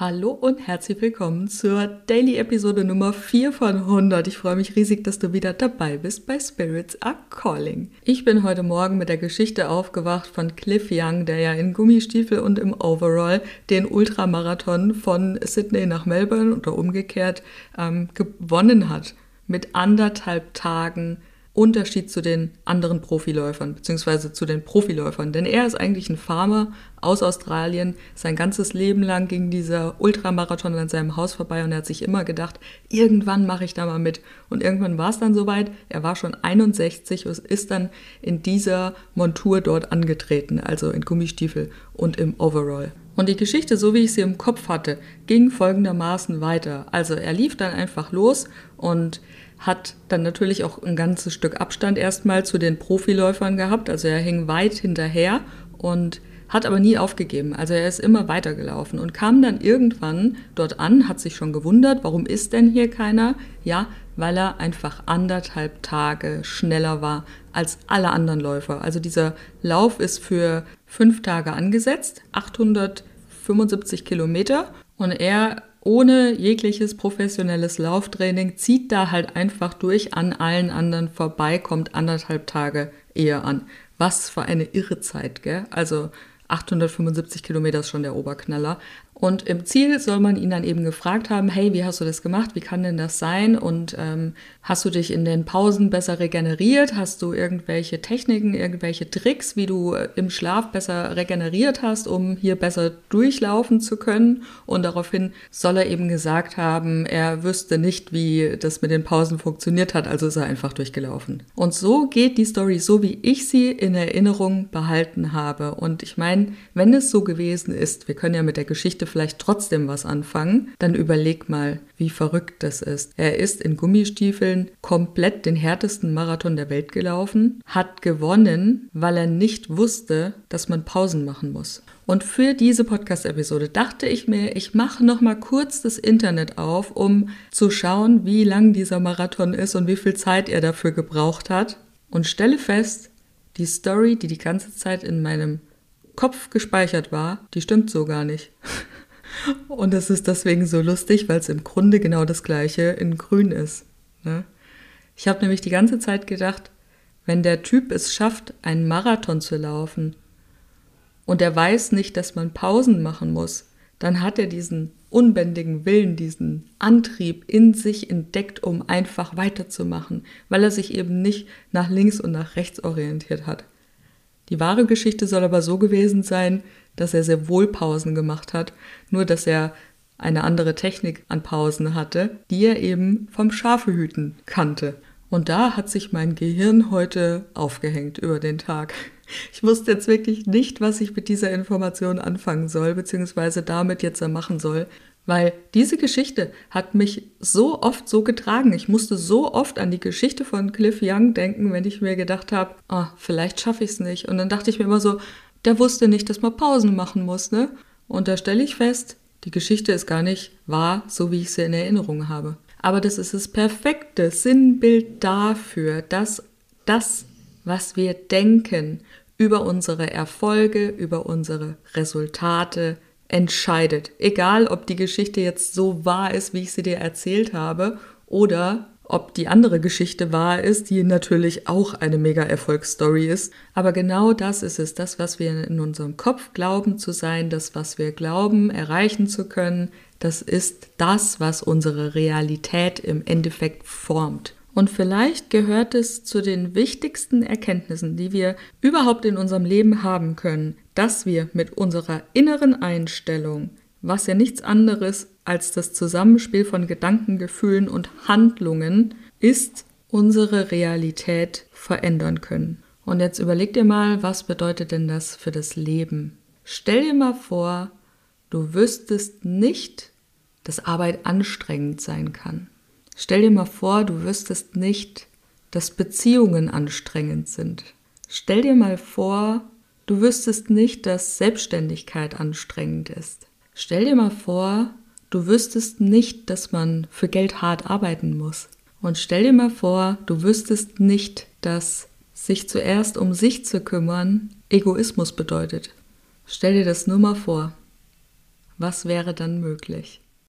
Hallo und herzlich willkommen zur Daily Episode Nummer 4 von 100. Ich freue mich riesig, dass du wieder dabei bist bei Spirits Are Calling. Ich bin heute Morgen mit der Geschichte aufgewacht von Cliff Young, der ja in Gummistiefel und im Overall den Ultramarathon von Sydney nach Melbourne oder umgekehrt ähm, gewonnen hat. Mit anderthalb Tagen Unterschied zu den anderen Profiläufern, beziehungsweise zu den Profiläufern. Denn er ist eigentlich ein Farmer aus Australien. Sein ganzes Leben lang ging dieser Ultramarathon an seinem Haus vorbei und er hat sich immer gedacht, irgendwann mache ich da mal mit. Und irgendwann war es dann soweit. Er war schon 61 und ist dann in dieser Montur dort angetreten, also in Gummistiefel und im Overall. Und die Geschichte, so wie ich sie im Kopf hatte, ging folgendermaßen weiter. Also er lief dann einfach los und hat dann natürlich auch ein ganzes Stück Abstand erstmal zu den Profiläufern gehabt. Also er hing weit hinterher und hat aber nie aufgegeben. Also er ist immer weitergelaufen und kam dann irgendwann dort an, hat sich schon gewundert, warum ist denn hier keiner? Ja, weil er einfach anderthalb Tage schneller war als alle anderen Läufer. Also dieser Lauf ist für fünf Tage angesetzt, 875 Kilometer und er ohne jegliches professionelles Lauftraining, zieht da halt einfach durch an allen anderen vorbei, kommt anderthalb Tage eher an. Was für eine irre Zeit, gell? Also 875 Kilometer ist schon der Oberknaller. Und im Ziel soll man ihn dann eben gefragt haben, hey, wie hast du das gemacht? Wie kann denn das sein? Und ähm, hast du dich in den Pausen besser regeneriert? Hast du irgendwelche Techniken, irgendwelche Tricks, wie du äh, im Schlaf besser regeneriert hast, um hier besser durchlaufen zu können? Und daraufhin soll er eben gesagt haben, er wüsste nicht, wie das mit den Pausen funktioniert hat, also ist er einfach durchgelaufen. Und so geht die Story so, wie ich sie in Erinnerung behalten habe. Und ich meine, wenn es so gewesen ist, wir können ja mit der Geschichte vielleicht trotzdem was anfangen, dann überleg mal, wie verrückt das ist. Er ist in Gummistiefeln komplett den härtesten Marathon der Welt gelaufen, hat gewonnen, weil er nicht wusste, dass man Pausen machen muss. Und für diese Podcast-Episode dachte ich mir, ich mache noch mal kurz das Internet auf, um zu schauen, wie lang dieser Marathon ist und wie viel Zeit er dafür gebraucht hat. Und stelle fest, die Story, die die ganze Zeit in meinem Kopf gespeichert war, die stimmt so gar nicht. Und es ist deswegen so lustig, weil es im Grunde genau das gleiche in Grün ist. Ne? Ich habe nämlich die ganze Zeit gedacht, wenn der Typ es schafft, einen Marathon zu laufen und er weiß nicht, dass man Pausen machen muss, dann hat er diesen unbändigen Willen, diesen Antrieb in sich entdeckt, um einfach weiterzumachen, weil er sich eben nicht nach links und nach rechts orientiert hat. Die wahre Geschichte soll aber so gewesen sein, dass er sehr wohl Pausen gemacht hat, nur dass er eine andere Technik an Pausen hatte, die er eben vom Schafehüten kannte. Und da hat sich mein Gehirn heute aufgehängt über den Tag. Ich wusste jetzt wirklich nicht, was ich mit dieser Information anfangen soll, beziehungsweise damit jetzt machen soll, weil diese Geschichte hat mich so oft so getragen. Ich musste so oft an die Geschichte von Cliff Young denken, wenn ich mir gedacht habe, oh, vielleicht schaffe ich es nicht. Und dann dachte ich mir immer so, der wusste nicht, dass man Pausen machen muss, ne? Und da stelle ich fest, die Geschichte ist gar nicht wahr, so wie ich sie in Erinnerung habe. Aber das ist das perfekte Sinnbild dafür, dass das, was wir denken über unsere Erfolge, über unsere Resultate, entscheidet. Egal, ob die Geschichte jetzt so wahr ist, wie ich sie dir erzählt habe, oder ob die andere Geschichte wahr ist, die natürlich auch eine mega Erfolgsstory ist. Aber genau das ist es, das, was wir in unserem Kopf glauben zu sein, das, was wir glauben erreichen zu können, das ist das, was unsere Realität im Endeffekt formt. Und vielleicht gehört es zu den wichtigsten Erkenntnissen, die wir überhaupt in unserem Leben haben können, dass wir mit unserer inneren Einstellung, was ja nichts anderes als das Zusammenspiel von Gedanken, Gefühlen und Handlungen ist, unsere Realität verändern können. Und jetzt überleg dir mal, was bedeutet denn das für das Leben? Stell dir mal vor, du wüsstest nicht, dass Arbeit anstrengend sein kann. Stell dir mal vor, du wüsstest nicht, dass Beziehungen anstrengend sind. Stell dir mal vor, du wüsstest nicht, dass Selbstständigkeit anstrengend ist. Stell dir mal vor, du wüsstest nicht, dass man für Geld hart arbeiten muss. Und stell dir mal vor, du wüsstest nicht, dass sich zuerst um sich zu kümmern Egoismus bedeutet. Stell dir das nur mal vor. Was wäre dann möglich?